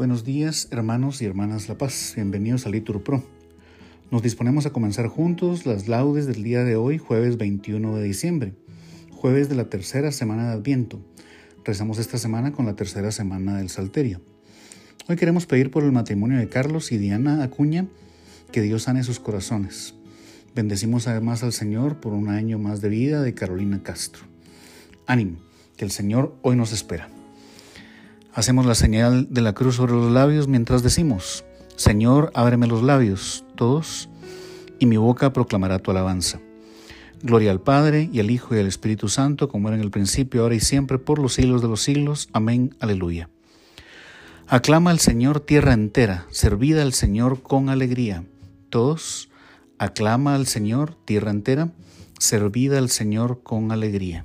Buenos días, hermanos y hermanas La Paz. Bienvenidos a Litur Pro. Nos disponemos a comenzar juntos las laudes del día de hoy, jueves 21 de diciembre, jueves de la tercera semana de Adviento. Rezamos esta semana con la tercera semana del Salterio. Hoy queremos pedir por el matrimonio de Carlos y Diana Acuña que Dios sane sus corazones. Bendecimos además al Señor por un año más de vida de Carolina Castro. Ánimo, que el Señor hoy nos espera. Hacemos la señal de la cruz sobre los labios mientras decimos, Señor, ábreme los labios, todos, y mi boca proclamará tu alabanza. Gloria al Padre, y al Hijo, y al Espíritu Santo, como era en el principio, ahora y siempre, por los siglos de los siglos. Amén. Aleluya. Aclama al Señor tierra entera, servida al Señor con alegría. Todos, aclama al Señor tierra entera, servida al Señor con alegría.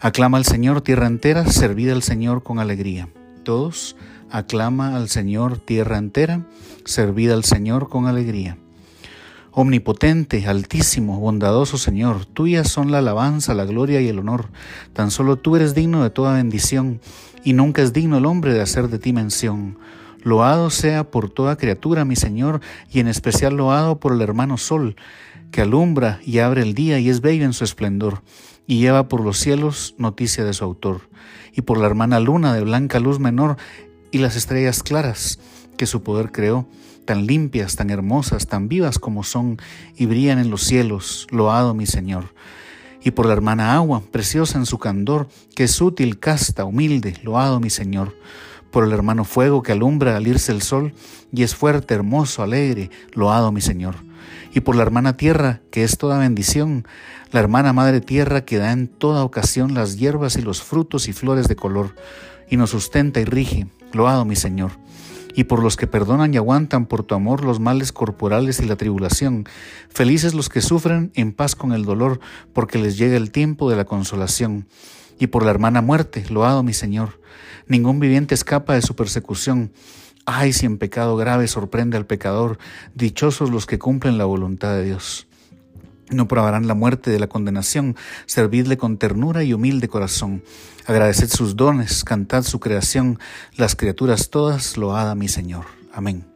Aclama al Señor tierra entera, servid al Señor con alegría. Todos, aclama al Señor tierra entera, servid al Señor con alegría. Omnipotente, altísimo, bondadoso Señor, tuyas son la alabanza, la gloria y el honor. Tan solo tú eres digno de toda bendición, y nunca es digno el hombre de hacer de ti mención. Loado sea por toda criatura, mi Señor, y en especial loado por el hermano Sol, que alumbra y abre el día y es bello en su esplendor y lleva por los cielos noticia de su autor, y por la hermana luna de blanca luz menor y las estrellas claras que su poder creó, tan limpias, tan hermosas, tan vivas como son, y brillan en los cielos, loado mi Señor. Y por la hermana agua, preciosa en su candor, que es útil, casta, humilde, loado mi Señor. Por el hermano fuego que alumbra al irse el sol, y es fuerte, hermoso, alegre, loado mi Señor y por la hermana tierra, que es toda bendición, la hermana madre tierra que da en toda ocasión las hierbas y los frutos y flores de color, y nos sustenta y rige, loado mi Señor. Y por los que perdonan y aguantan por tu amor los males corporales y la tribulación, felices los que sufren en paz con el dolor, porque les llega el tiempo de la consolación. Y por la hermana muerte, loado mi Señor. Ningún viviente escapa de su persecución Ay, si en pecado grave sorprende al pecador, dichosos los que cumplen la voluntad de Dios. No probarán la muerte de la condenación, servidle con ternura y humilde corazón. Agradeced sus dones, cantad su creación, las criaturas todas, loada mi Señor. Amén.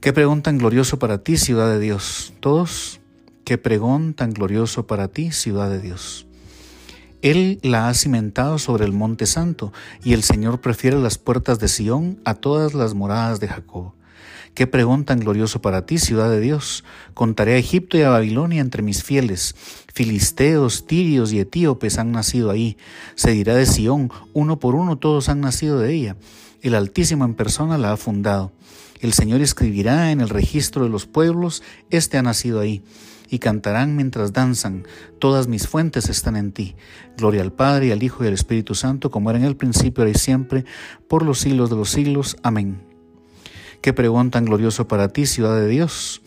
Qué pregón tan glorioso para ti, ciudad de Dios. Todos, qué pregón tan glorioso para ti, ciudad de Dios. Él la ha cimentado sobre el monte santo, y el Señor prefiere las puertas de Sión a todas las moradas de Jacob. Qué pregón tan glorioso para ti, ciudad de Dios. Contaré a Egipto y a Babilonia entre mis fieles. Filisteos, tirios y etíopes han nacido ahí. Se dirá de Sión, uno por uno todos han nacido de ella. El Altísimo en persona la ha fundado. El Señor escribirá en el registro de los pueblos, Este ha nacido ahí y cantarán mientras danzan. Todas mis fuentes están en ti. Gloria al Padre, y al Hijo y al Espíritu Santo, como era en el principio, ahora y siempre, por los siglos de los siglos. Amén. Qué pregón tan glorioso para ti, ciudad de Dios.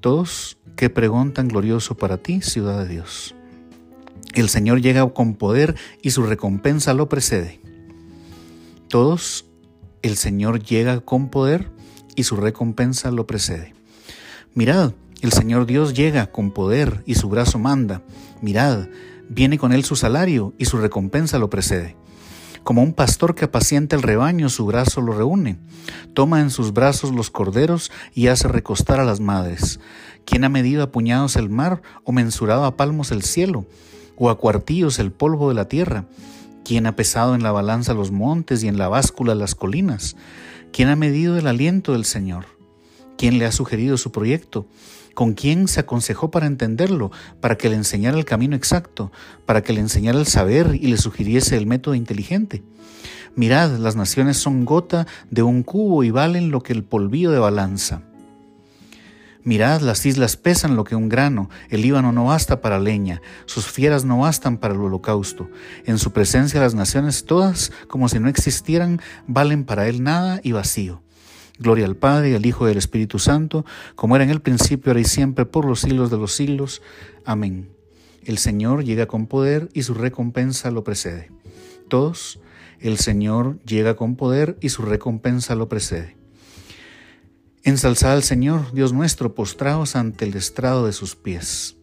Todos, qué pregón tan glorioso para ti, ciudad de Dios. El Señor llega con poder y su recompensa lo precede. Todos, el Señor llega con poder y su recompensa lo precede. Mirad, el Señor Dios llega con poder y su brazo manda. Mirad, viene con él su salario y su recompensa lo precede. Como un pastor que apacienta el rebaño, su brazo lo reúne. Toma en sus brazos los corderos y hace recostar a las madres. ¿Quién ha medido a puñados el mar o mensurado a palmos el cielo o a cuartillos el polvo de la tierra? ¿Quién ha pesado en la balanza los montes y en la báscula las colinas? ¿Quién ha medido el aliento del Señor? ¿Quién le ha sugerido su proyecto? ¿Con quién se aconsejó para entenderlo, para que le enseñara el camino exacto, para que le enseñara el saber y le sugiriese el método inteligente? Mirad, las naciones son gota de un cubo y valen lo que el polvillo de balanza. Mirad, las islas pesan lo que un grano, el Líbano no basta para leña, sus fieras no bastan para el holocausto. En su presencia las naciones todas, como si no existieran, valen para él nada y vacío. Gloria al Padre, al Hijo y al Espíritu Santo, como era en el principio, ahora y siempre, por los siglos de los siglos. Amén. El Señor llega con poder y su recompensa lo precede. Todos, el Señor llega con poder y su recompensa lo precede. Ensalzad al Señor, Dios nuestro, postrados ante el estrado de sus pies.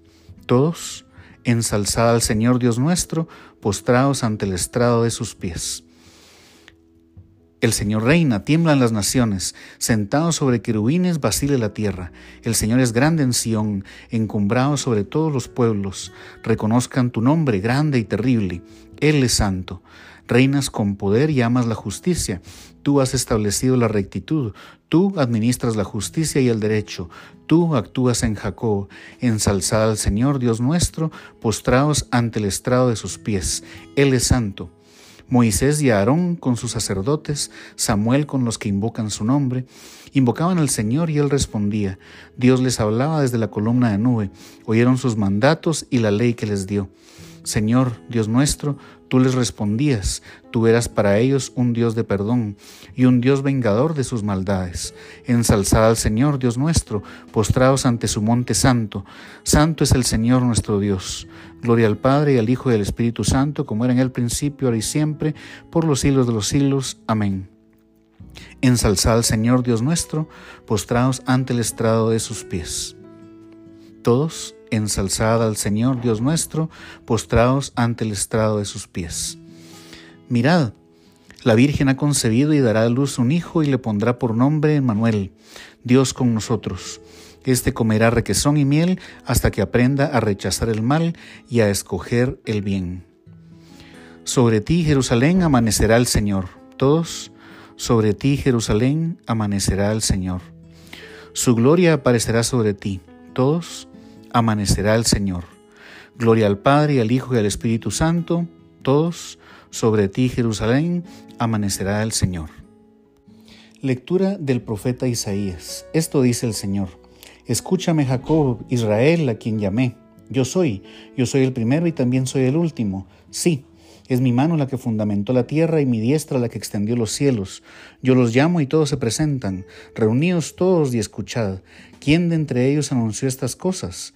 Todos, ensalzad al Señor, Dios nuestro, postrados ante el estrado de sus pies. El Señor reina, tiemblan las naciones, sentado sobre querubines vacile la tierra. El Señor es grande en Sión, encumbrado sobre todos los pueblos. Reconozcan tu nombre grande y terrible. Él es santo. Reinas con poder y amas la justicia. Tú has establecido la rectitud. Tú administras la justicia y el derecho. Tú actúas en Jacob. Ensalzad al Señor Dios nuestro, postrados ante el estrado de sus pies. Él es santo. Moisés y Aarón con sus sacerdotes, Samuel con los que invocan su nombre, invocaban al Señor y él respondía. Dios les hablaba desde la columna de nube, oyeron sus mandatos y la ley que les dio. Señor, Dios nuestro, tú les respondías, tú eras para ellos un Dios de perdón y un Dios vengador de sus maldades. Ensalzad al Señor, Dios nuestro, postrados ante su monte santo. Santo es el Señor nuestro Dios. Gloria al Padre y al Hijo y al Espíritu Santo, como era en el principio, ahora y siempre, por los siglos de los siglos. Amén. Ensalzad al Señor, Dios nuestro, postrados ante el estrado de sus pies. Todos ensalzad al Señor Dios nuestro, postrados ante el estrado de sus pies. Mirad, la Virgen ha concebido y dará a luz un hijo y le pondrá por nombre Emmanuel, Dios con nosotros. Este comerá requesón y miel hasta que aprenda a rechazar el mal y a escoger el bien. Sobre ti, Jerusalén, amanecerá el Señor. Todos, sobre ti, Jerusalén, amanecerá el Señor. Su gloria aparecerá sobre ti. Todos, amanecerá el Señor. Gloria al Padre y al Hijo y al Espíritu Santo, todos, sobre ti Jerusalén, amanecerá el Señor. Lectura del profeta Isaías. Esto dice el Señor. Escúchame Jacob, Israel, a quien llamé. Yo soy, yo soy el primero y también soy el último. Sí, es mi mano la que fundamentó la tierra y mi diestra la que extendió los cielos. Yo los llamo y todos se presentan. Reunidos todos y escuchad. ¿Quién de entre ellos anunció estas cosas?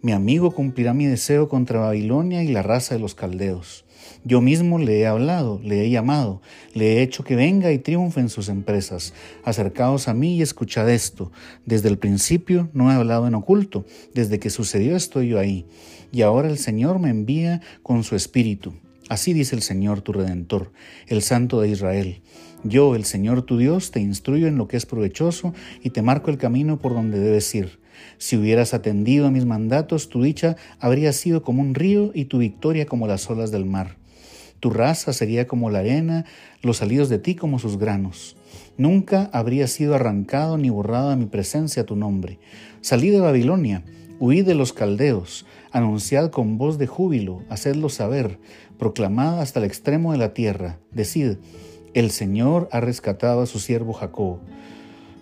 Mi amigo cumplirá mi deseo contra Babilonia y la raza de los caldeos. Yo mismo le he hablado, le he llamado, le he hecho que venga y triunfe en sus empresas. Acercaos a mí y escuchad esto. Desde el principio no he hablado en oculto, desde que sucedió estoy yo ahí. Y ahora el Señor me envía con su espíritu. Así dice el Señor tu Redentor, el Santo de Israel. Yo, el Señor tu Dios, te instruyo en lo que es provechoso y te marco el camino por donde debes ir. Si hubieras atendido a mis mandatos, tu dicha habría sido como un río y tu victoria como las olas del mar. Tu raza sería como la arena, los salidos de ti como sus granos. Nunca habría sido arrancado ni borrado a mi presencia tu nombre. Salí de Babilonia, huí de los caldeos, anunciad con voz de júbilo, hacedlo saber, proclamad hasta el extremo de la tierra, decid, el Señor ha rescatado a su siervo Jacob.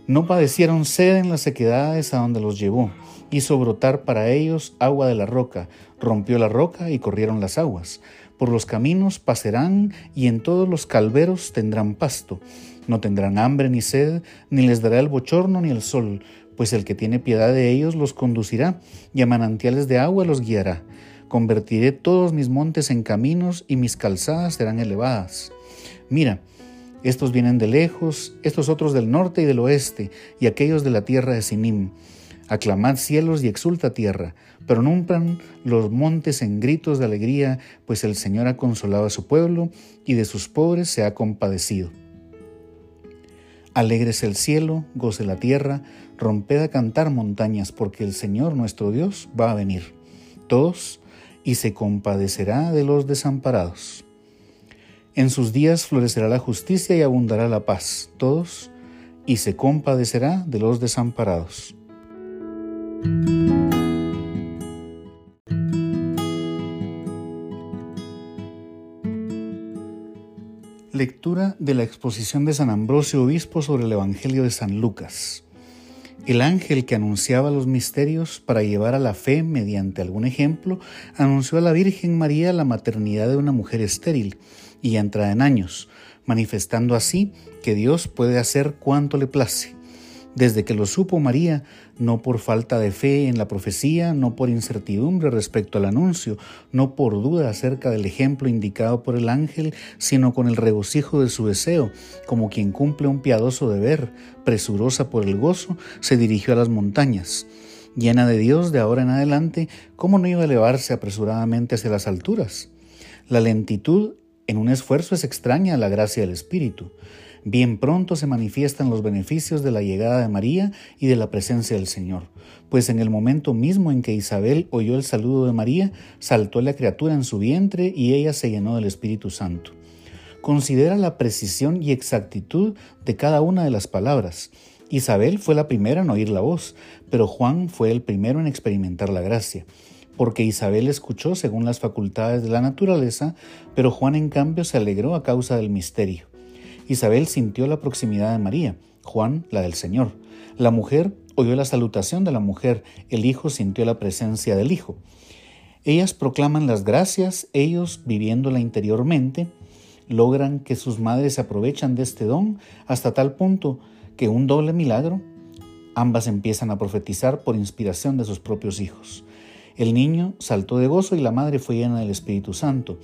No padecieron sed en las sequedades a donde los llevó. Hizo brotar para ellos agua de la roca. Rompió la roca y corrieron las aguas. Por los caminos pasarán y en todos los calveros tendrán pasto. No tendrán hambre ni sed, ni les dará el bochorno ni el sol, pues el que tiene piedad de ellos los conducirá y a manantiales de agua los guiará. Convertiré todos mis montes en caminos y mis calzadas serán elevadas. Mira, estos vienen de lejos, estos otros del norte y del oeste, y aquellos de la tierra de Sinim. Aclamad cielos y exulta tierra, pronuncian los montes en gritos de alegría, pues el Señor ha consolado a su pueblo y de sus pobres se ha compadecido. Alegres el cielo, goce la tierra, romped a cantar montañas, porque el Señor nuestro Dios va a venir. Todos, y se compadecerá de los desamparados. En sus días florecerá la justicia y abundará la paz. Todos, y se compadecerá de los desamparados. Lectura de la exposición de San Ambrosio Obispo sobre el Evangelio de San Lucas. El ángel que anunciaba los misterios para llevar a la fe mediante algún ejemplo, anunció a la Virgen María la maternidad de una mujer estéril y entrada en años, manifestando así que Dios puede hacer cuanto le place. Desde que lo supo María, no por falta de fe en la profecía, no por incertidumbre respecto al anuncio, no por duda acerca del ejemplo indicado por el ángel, sino con el regocijo de su deseo, como quien cumple un piadoso deber, presurosa por el gozo, se dirigió a las montañas. Llena de Dios de ahora en adelante, ¿cómo no iba a elevarse apresuradamente hacia las alturas? La lentitud en un esfuerzo es extraña a la gracia del Espíritu. Bien pronto se manifiestan los beneficios de la llegada de María y de la presencia del Señor, pues en el momento mismo en que Isabel oyó el saludo de María, saltó la criatura en su vientre y ella se llenó del Espíritu Santo. Considera la precisión y exactitud de cada una de las palabras. Isabel fue la primera en oír la voz, pero Juan fue el primero en experimentar la gracia porque Isabel escuchó según las facultades de la naturaleza, pero Juan en cambio se alegró a causa del misterio. Isabel sintió la proximidad de María, Juan la del Señor. La mujer oyó la salutación de la mujer, el Hijo sintió la presencia del Hijo. Ellas proclaman las gracias, ellos, viviéndola interiormente, logran que sus madres se aprovechan de este don hasta tal punto que un doble milagro, ambas empiezan a profetizar por inspiración de sus propios hijos. El niño saltó de gozo y la madre fue llena del Espíritu Santo.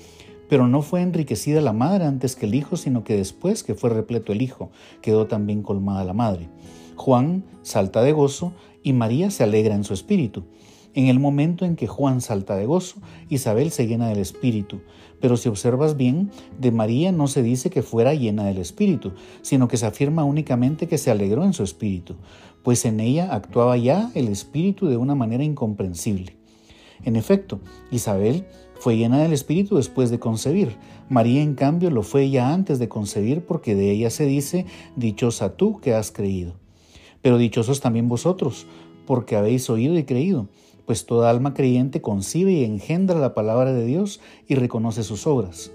Pero no fue enriquecida la madre antes que el hijo, sino que después que fue repleto el hijo, quedó también colmada la madre. Juan salta de gozo y María se alegra en su espíritu. En el momento en que Juan salta de gozo, Isabel se llena del Espíritu. Pero si observas bien, de María no se dice que fuera llena del Espíritu, sino que se afirma únicamente que se alegró en su Espíritu, pues en ella actuaba ya el Espíritu de una manera incomprensible. En efecto, Isabel fue llena del Espíritu después de concebir. María, en cambio, lo fue ya antes de concebir porque de ella se dice, Dichosa tú que has creído. Pero dichosos también vosotros, porque habéis oído y creído, pues toda alma creyente concibe y engendra la palabra de Dios y reconoce sus obras.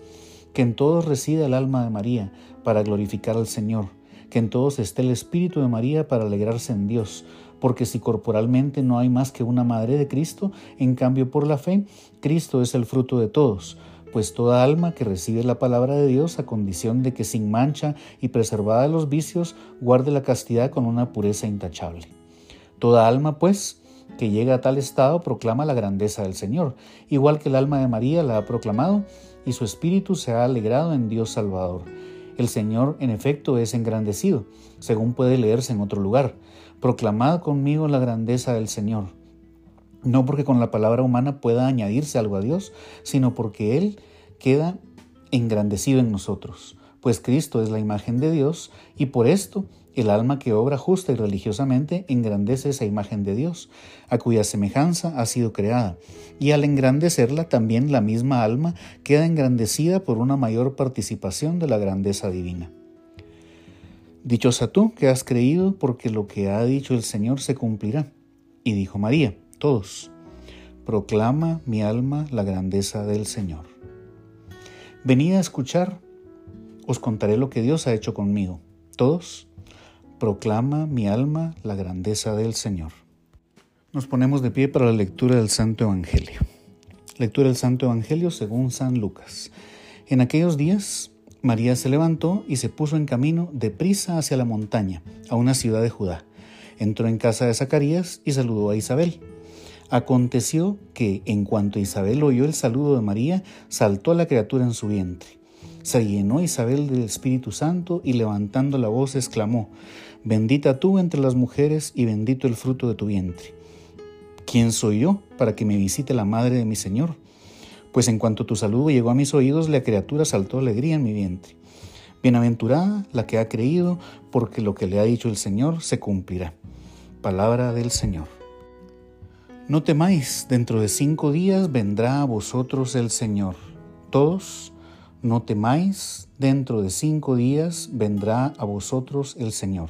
Que en todos resida el alma de María para glorificar al Señor, que en todos esté el Espíritu de María para alegrarse en Dios porque si corporalmente no hay más que una madre de Cristo, en cambio por la fe, Cristo es el fruto de todos, pues toda alma que recibe la palabra de Dios a condición de que sin mancha y preservada de los vicios, guarde la castidad con una pureza intachable. Toda alma, pues, que llega a tal estado proclama la grandeza del Señor, igual que el alma de María la ha proclamado, y su espíritu se ha alegrado en Dios Salvador. El Señor, en efecto, es engrandecido, según puede leerse en otro lugar. Proclamad conmigo la grandeza del Señor. No porque con la palabra humana pueda añadirse algo a Dios, sino porque Él queda engrandecido en nosotros, pues Cristo es la imagen de Dios y por esto el alma que obra justa y religiosamente engrandece esa imagen de Dios, a cuya semejanza ha sido creada, y al engrandecerla también la misma alma queda engrandecida por una mayor participación de la grandeza divina. Dichosa tú que has creído, porque lo que ha dicho el Señor se cumplirá. Y dijo María, todos, proclama mi alma la grandeza del Señor. Venid a escuchar, os contaré lo que Dios ha hecho conmigo. Todos, proclama mi alma la grandeza del Señor. Nos ponemos de pie para la lectura del Santo Evangelio. Lectura del Santo Evangelio según San Lucas. En aquellos días María se levantó y se puso en camino deprisa hacia la montaña, a una ciudad de Judá. Entró en casa de Zacarías y saludó a Isabel. Aconteció que, en cuanto Isabel oyó el saludo de María, saltó la criatura en su vientre. Se llenó Isabel del Espíritu Santo y levantando la voz exclamó, Bendita tú entre las mujeres y bendito el fruto de tu vientre. ¿Quién soy yo para que me visite la madre de mi Señor? Pues en cuanto tu saludo llegó a mis oídos, la criatura saltó alegría en mi vientre. Bienaventurada la que ha creído, porque lo que le ha dicho el Señor se cumplirá. Palabra del Señor. No temáis, dentro de cinco días vendrá a vosotros el Señor. Todos, No temáis, dentro de cinco días vendrá a vosotros el Señor.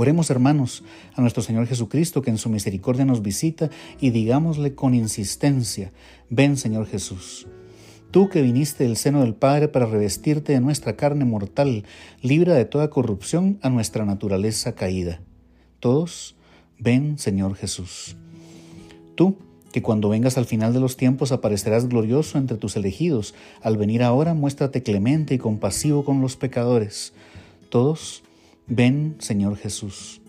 Oremos hermanos a nuestro Señor Jesucristo que en su misericordia nos visita y digámosle con insistencia, ven Señor Jesús. Tú que viniste del seno del Padre para revestirte de nuestra carne mortal, libra de toda corrupción a nuestra naturaleza caída. Todos, ven Señor Jesús. Tú que cuando vengas al final de los tiempos aparecerás glorioso entre tus elegidos, al venir ahora muéstrate clemente y compasivo con los pecadores. Todos, Ven, Señor Jesús.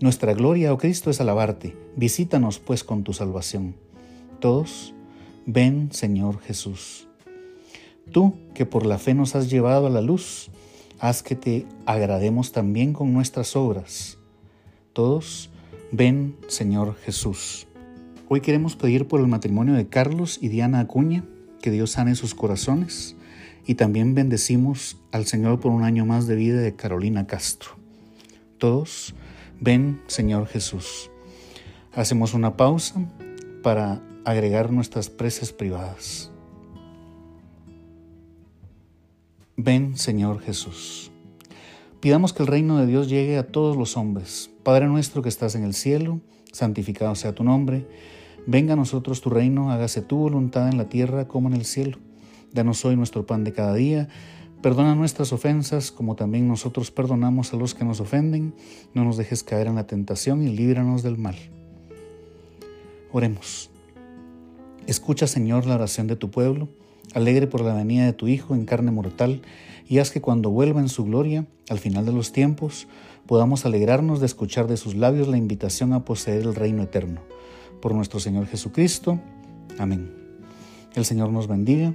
Nuestra gloria, oh Cristo, es alabarte. Visítanos, pues, con tu salvación. Todos, ven, Señor Jesús. Tú, que por la fe nos has llevado a la luz, haz que te agrademos también con nuestras obras. Todos, ven, Señor Jesús. Hoy queremos pedir por el matrimonio de Carlos y Diana Acuña, que Dios sane sus corazones y también bendecimos al Señor por un año más de vida de Carolina Castro. Todos, ven Señor Jesús. Hacemos una pausa para agregar nuestras preces privadas. Ven Señor Jesús. Pidamos que el reino de Dios llegue a todos los hombres. Padre nuestro que estás en el cielo, santificado sea tu nombre. Venga a nosotros tu reino, hágase tu voluntad en la tierra como en el cielo. Danos hoy nuestro pan de cada día. Perdona nuestras ofensas como también nosotros perdonamos a los que nos ofenden. No nos dejes caer en la tentación y líbranos del mal. Oremos. Escucha, Señor, la oración de tu pueblo, alegre por la venida de tu Hijo en carne mortal, y haz que cuando vuelva en su gloria, al final de los tiempos, podamos alegrarnos de escuchar de sus labios la invitación a poseer el reino eterno. Por nuestro Señor Jesucristo. Amén. El Señor nos bendiga